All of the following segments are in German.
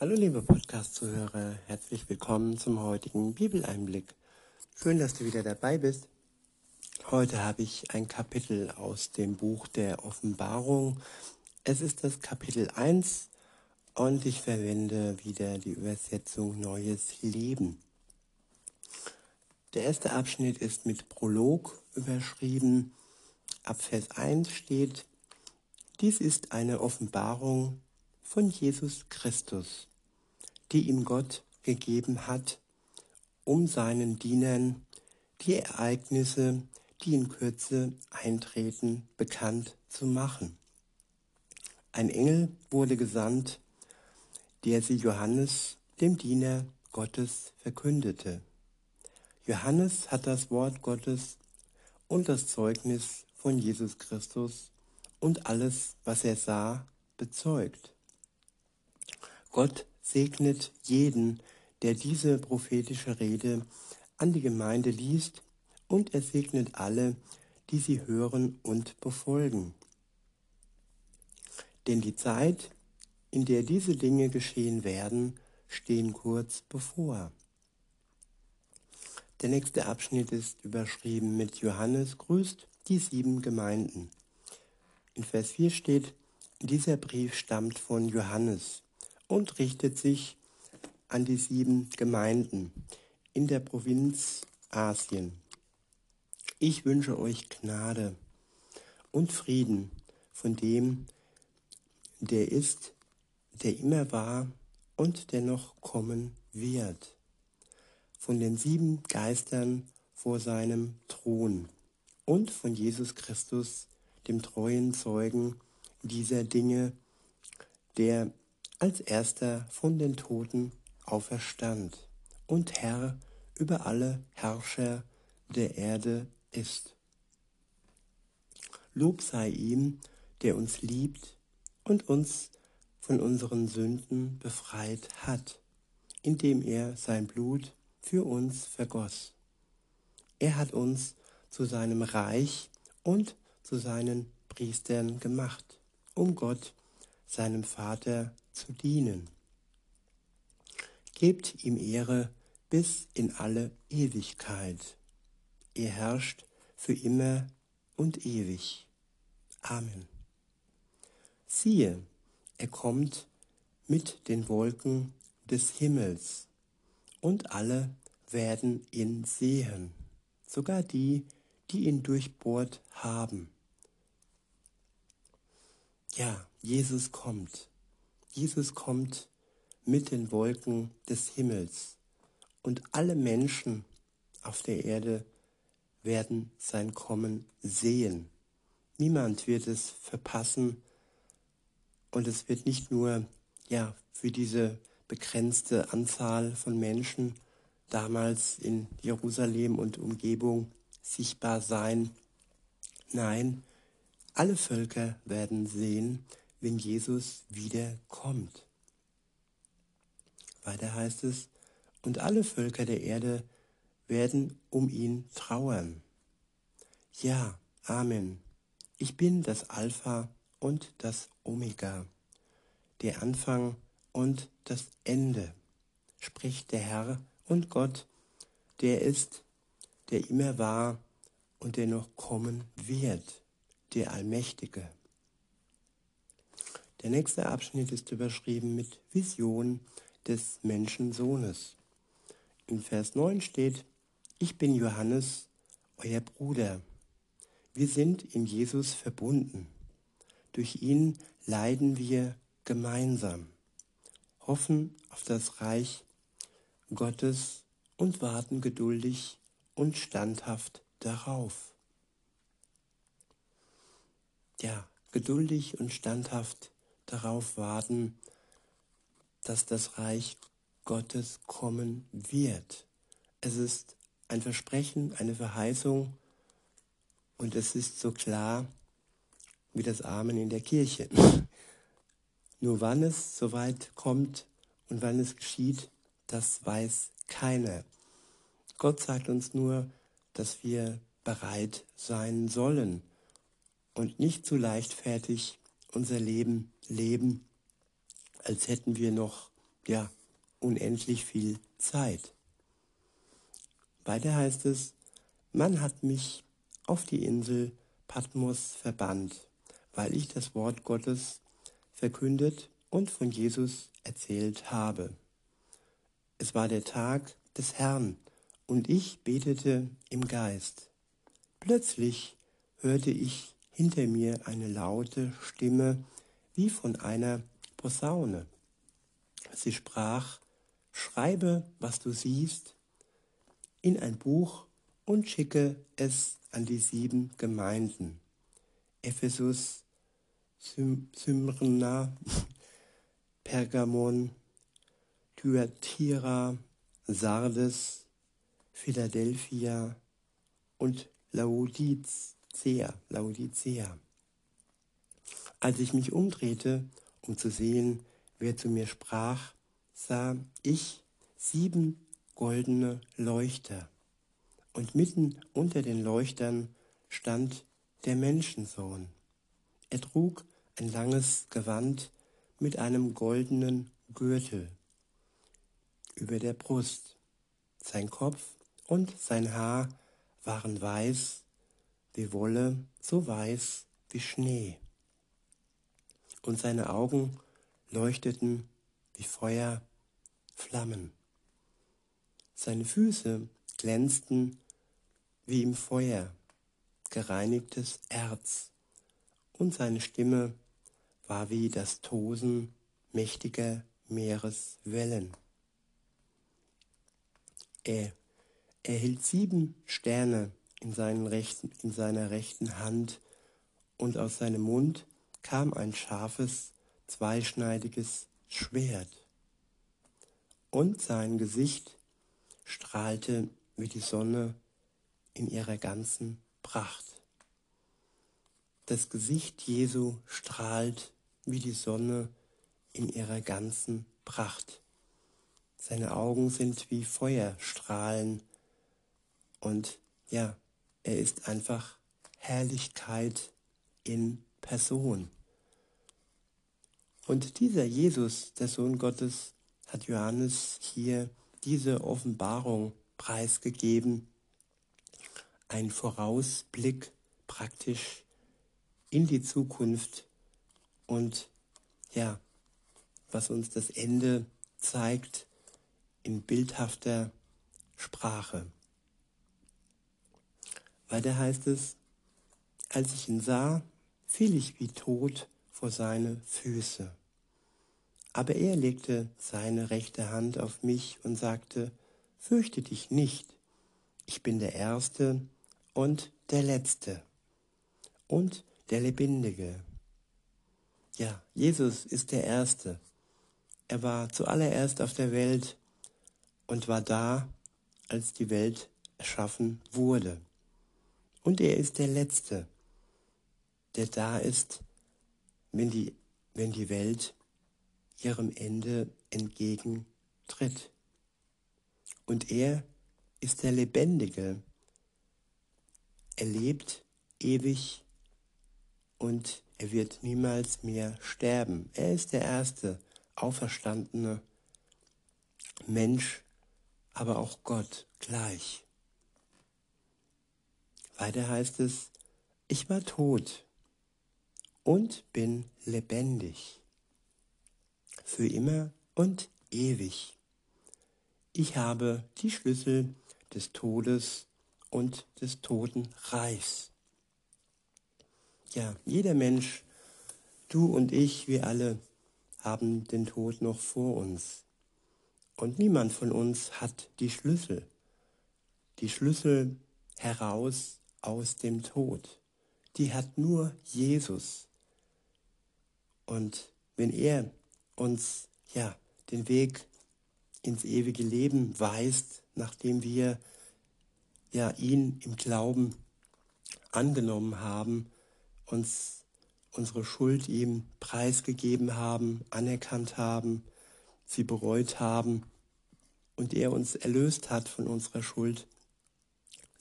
Hallo liebe Podcast-Zuhörer, herzlich willkommen zum heutigen Bibeleinblick. Schön, dass du wieder dabei bist. Heute habe ich ein Kapitel aus dem Buch der Offenbarung. Es ist das Kapitel 1 und ich verwende wieder die Übersetzung Neues Leben. Der erste Abschnitt ist mit Prolog überschrieben. Ab Vers 1 steht, dies ist eine Offenbarung von Jesus Christus, die ihm Gott gegeben hat, um seinen Dienern die Ereignisse, die in Kürze eintreten, bekannt zu machen. Ein Engel wurde gesandt, der sie Johannes, dem Diener Gottes, verkündete. Johannes hat das Wort Gottes und das Zeugnis von Jesus Christus und alles, was er sah, bezeugt. Gott segnet jeden, der diese prophetische Rede an die Gemeinde liest, und er segnet alle, die sie hören und befolgen. Denn die Zeit, in der diese Dinge geschehen werden, stehen kurz bevor. Der nächste Abschnitt ist überschrieben mit Johannes grüßt die sieben Gemeinden. In Vers 4 steht, dieser Brief stammt von Johannes, und richtet sich an die sieben Gemeinden in der Provinz Asien. Ich wünsche euch Gnade und Frieden von dem, der ist, der immer war und der noch kommen wird, von den sieben Geistern vor seinem Thron und von Jesus Christus, dem treuen Zeugen dieser Dinge, der als erster von den Toten auferstand und Herr über alle Herrscher der Erde ist. Lob sei ihm, der uns liebt und uns von unseren Sünden befreit hat, indem er sein Blut für uns vergoss. Er hat uns zu seinem Reich und zu seinen Priestern gemacht, um Gott, seinem Vater, zu dienen. Gebt ihm Ehre bis in alle Ewigkeit. Er herrscht für immer und ewig. Amen. Siehe, er kommt mit den Wolken des Himmels, und alle werden ihn sehen, sogar die, die ihn durchbohrt haben. Ja, Jesus kommt. Jesus kommt mit den Wolken des Himmels und alle Menschen auf der Erde werden sein Kommen sehen. Niemand wird es verpassen und es wird nicht nur ja für diese begrenzte Anzahl von Menschen damals in Jerusalem und Umgebung sichtbar sein. Nein, alle Völker werden sehen, wenn Jesus wiederkommt. Weiter heißt es, und alle Völker der Erde werden um ihn trauern. Ja, Amen. Ich bin das Alpha und das Omega, der Anfang und das Ende, spricht der Herr und Gott, der ist, der immer war und der noch kommen wird, der Allmächtige. Der nächste Abschnitt ist überschrieben mit Vision des Menschensohnes. In Vers 9 steht, ich bin Johannes, euer Bruder. Wir sind in Jesus verbunden. Durch ihn leiden wir gemeinsam, hoffen auf das Reich Gottes und warten geduldig und standhaft darauf. Ja, geduldig und standhaft darauf warten, dass das Reich Gottes kommen wird. Es ist ein Versprechen, eine Verheißung und es ist so klar wie das Amen in der Kirche. Nur wann es soweit kommt und wann es geschieht, das weiß keiner. Gott sagt uns nur, dass wir bereit sein sollen und nicht zu leichtfertig unser Leben leben, als hätten wir noch ja, unendlich viel Zeit. Weiter heißt es, man hat mich auf die Insel Patmos verbannt, weil ich das Wort Gottes verkündet und von Jesus erzählt habe. Es war der Tag des Herrn und ich betete im Geist. Plötzlich hörte ich hinter mir eine laute Stimme wie von einer Posaune. Sie sprach, schreibe, was du siehst, in ein Buch und schicke es an die sieben Gemeinden. Ephesus, Smyrna, Pergamon, Thyatira, Sardes, Philadelphia und Laodicea, Laodicea. Als ich mich umdrehte, um zu sehen, wer zu mir sprach, sah ich sieben goldene Leuchter. Und mitten unter den Leuchtern stand der Menschensohn. Er trug ein langes Gewand mit einem goldenen Gürtel über der Brust. Sein Kopf und sein Haar waren weiß wie Wolle, so weiß wie Schnee. Und seine Augen leuchteten wie Feuer, Flammen. Seine Füße glänzten wie im Feuer, gereinigtes Erz, und seine Stimme war wie das Tosen mächtiger Meereswellen. Er, er hielt sieben Sterne in, rechten, in seiner rechten Hand, und aus seinem Mund kam ein scharfes, zweischneidiges Schwert. Und sein Gesicht strahlte wie die Sonne in ihrer ganzen Pracht. Das Gesicht Jesu strahlt wie die Sonne in ihrer ganzen Pracht. Seine Augen sind wie Feuerstrahlen und ja, er ist einfach Herrlichkeit in Person. Und dieser Jesus, der Sohn Gottes, hat Johannes hier diese Offenbarung preisgegeben. Ein Vorausblick praktisch in die Zukunft und ja, was uns das Ende zeigt in bildhafter Sprache. Weiter heißt es, als ich ihn sah, fiel ich wie tot vor seine Füße. Aber er legte seine rechte Hand auf mich und sagte, Fürchte dich nicht, ich bin der Erste und der Letzte und der Lebendige. Ja, Jesus ist der Erste. Er war zuallererst auf der Welt und war da, als die Welt erschaffen wurde. Und er ist der Letzte, der da ist, wenn die, wenn die Welt ihrem Ende entgegentritt. Und er ist der Lebendige. Er lebt ewig und er wird niemals mehr sterben. Er ist der erste auferstandene Mensch, aber auch Gott gleich. Weiter heißt es, ich war tot und bin lebendig für immer und ewig. Ich habe die Schlüssel des Todes und des Totenreichs. Ja, jeder Mensch, du und ich, wir alle haben den Tod noch vor uns. Und niemand von uns hat die Schlüssel. Die Schlüssel heraus aus dem Tod. Die hat nur Jesus. Und wenn er uns ja den Weg ins ewige Leben weist, nachdem wir ja ihn im Glauben angenommen haben, uns unsere Schuld ihm preisgegeben haben, anerkannt haben, sie bereut haben und er uns erlöst hat von unserer Schuld,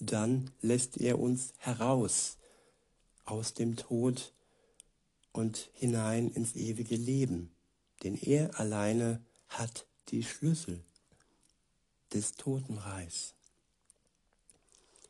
dann lässt er uns heraus aus dem Tod und hinein ins ewige Leben denn er alleine hat die Schlüssel des Totenreichs.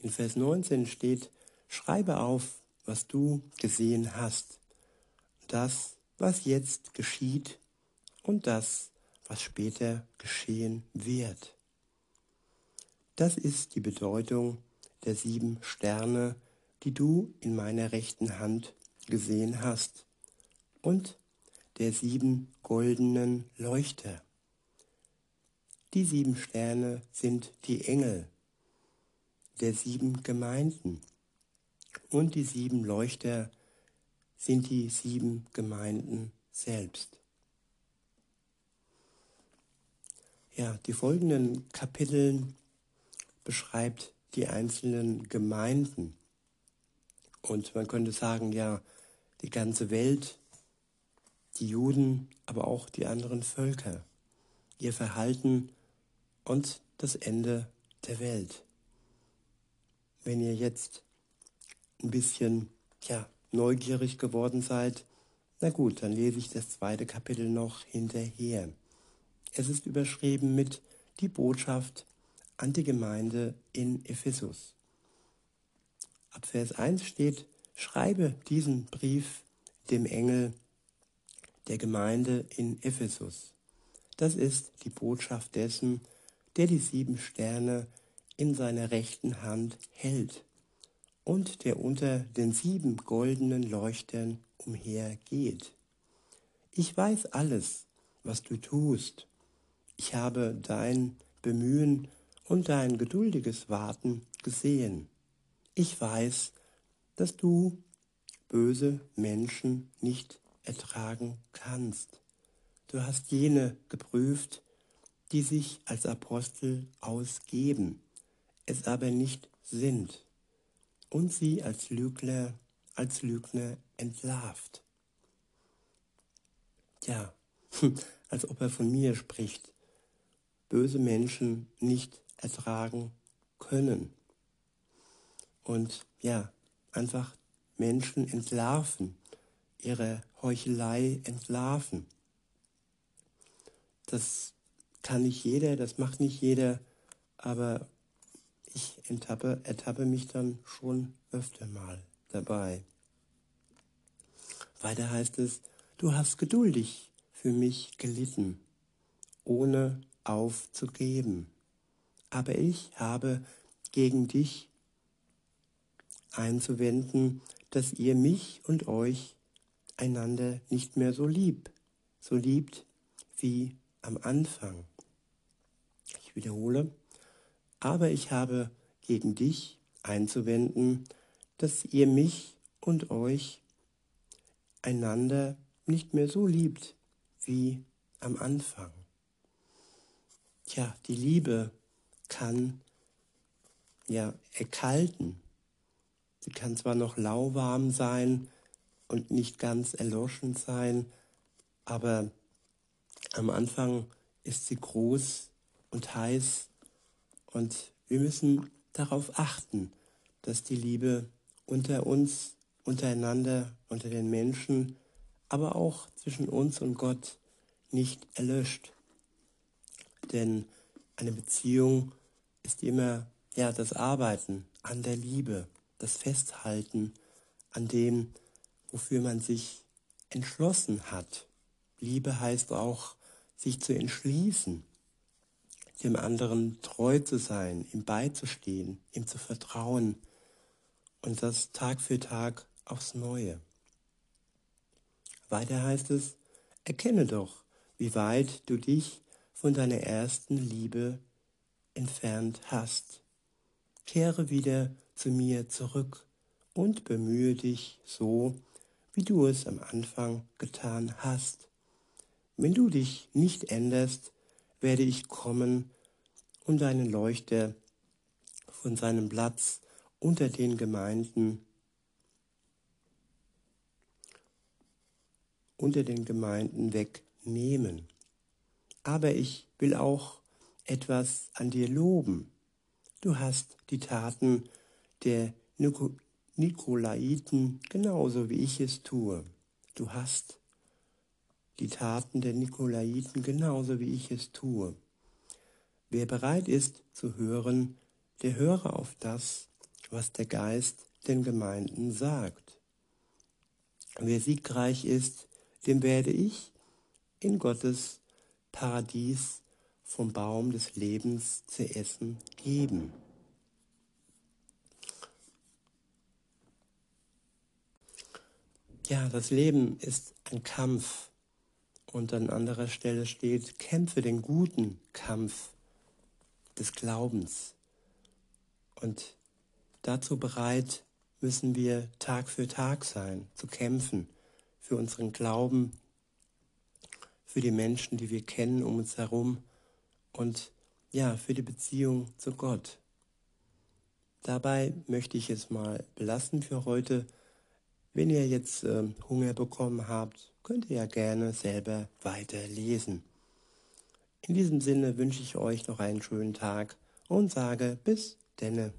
In Vers 19 steht, schreibe auf, was du gesehen hast, das, was jetzt geschieht und das, was später geschehen wird. Das ist die Bedeutung der sieben Sterne, die du in meiner rechten Hand gesehen hast, und der sieben goldenen Leuchter. Die sieben Sterne sind die Engel der sieben Gemeinden und die sieben Leuchter sind die sieben Gemeinden selbst. Ja, die folgenden Kapiteln beschreibt die einzelnen Gemeinden. Und man könnte sagen, ja, die ganze Welt, die Juden, aber auch die anderen Völker, ihr Verhalten und das Ende der Welt. Wenn ihr jetzt ein bisschen ja, neugierig geworden seid, na gut, dann lese ich das zweite Kapitel noch hinterher. Es ist überschrieben mit die Botschaft an die Gemeinde in Ephesus. Ab Vers 1 steht, schreibe diesen Brief dem Engel der Gemeinde in Ephesus. Das ist die Botschaft dessen, der die sieben Sterne in seiner rechten Hand hält und der unter den sieben goldenen Leuchtern umhergeht. Ich weiß alles, was du tust. Ich habe dein Bemühen und dein geduldiges Warten gesehen. Ich weiß, dass du böse Menschen nicht ertragen kannst. Du hast jene geprüft, die sich als Apostel ausgeben es aber nicht sind und sie als Lügner, als Lügner entlarvt. Ja, als ob er von mir spricht, böse Menschen nicht ertragen können. Und ja, einfach Menschen entlarven, ihre Heuchelei entlarven. Das kann nicht jeder, das macht nicht jeder, aber ich enttappe, ertappe mich dann schon öfter mal dabei. Weiter heißt es, du hast geduldig für mich gelitten, ohne aufzugeben. Aber ich habe gegen dich einzuwenden, dass ihr mich und euch einander nicht mehr so lieb, so liebt wie am Anfang. Ich wiederhole, aber ich habe gegen dich einzuwenden, dass ihr mich und euch einander nicht mehr so liebt wie am Anfang. Tja, die Liebe kann ja erkalten. Sie kann zwar noch lauwarm sein und nicht ganz erloschen sein, aber am Anfang ist sie groß und heiß und wir müssen darauf achten, dass die Liebe unter uns, untereinander, unter den Menschen, aber auch zwischen uns und Gott nicht erlöscht. Denn eine Beziehung ist immer ja das Arbeiten an der Liebe, das Festhalten an dem, wofür man sich entschlossen hat. Liebe heißt auch, sich zu entschließen, dem anderen treu zu sein, ihm beizustehen, ihm zu vertrauen und das Tag für Tag aufs Neue. Weiter heißt es, erkenne doch, wie weit du dich von deiner ersten Liebe entfernt hast. Kehre wieder zu mir zurück und bemühe dich so, wie du es am Anfang getan hast. Wenn du dich nicht änderst, werde ich kommen und deinen Leuchter von seinem Platz unter den Gemeinden unter den Gemeinden wegnehmen. Aber ich will auch etwas an dir loben. Du hast die Taten der Nikolaiten genauso wie ich es tue. Du hast die Taten der Nikolaiten genauso wie ich es tue. Wer bereit ist zu hören, der höre auf das, was der Geist den Gemeinden sagt. Wer siegreich ist, dem werde ich in Gottes Paradies vom Baum des Lebens zu essen geben. Ja, das Leben ist ein Kampf. Und an anderer Stelle steht, kämpfe den guten Kampf des Glaubens. Und dazu bereit müssen wir Tag für Tag sein, zu kämpfen für unseren Glauben, für die Menschen, die wir kennen um uns herum und ja, für die Beziehung zu Gott. Dabei möchte ich es mal belassen für heute. Wenn ihr jetzt äh, Hunger bekommen habt, könnt ihr ja gerne selber weiter lesen. In diesem Sinne wünsche ich euch noch einen schönen Tag und sage bis denne.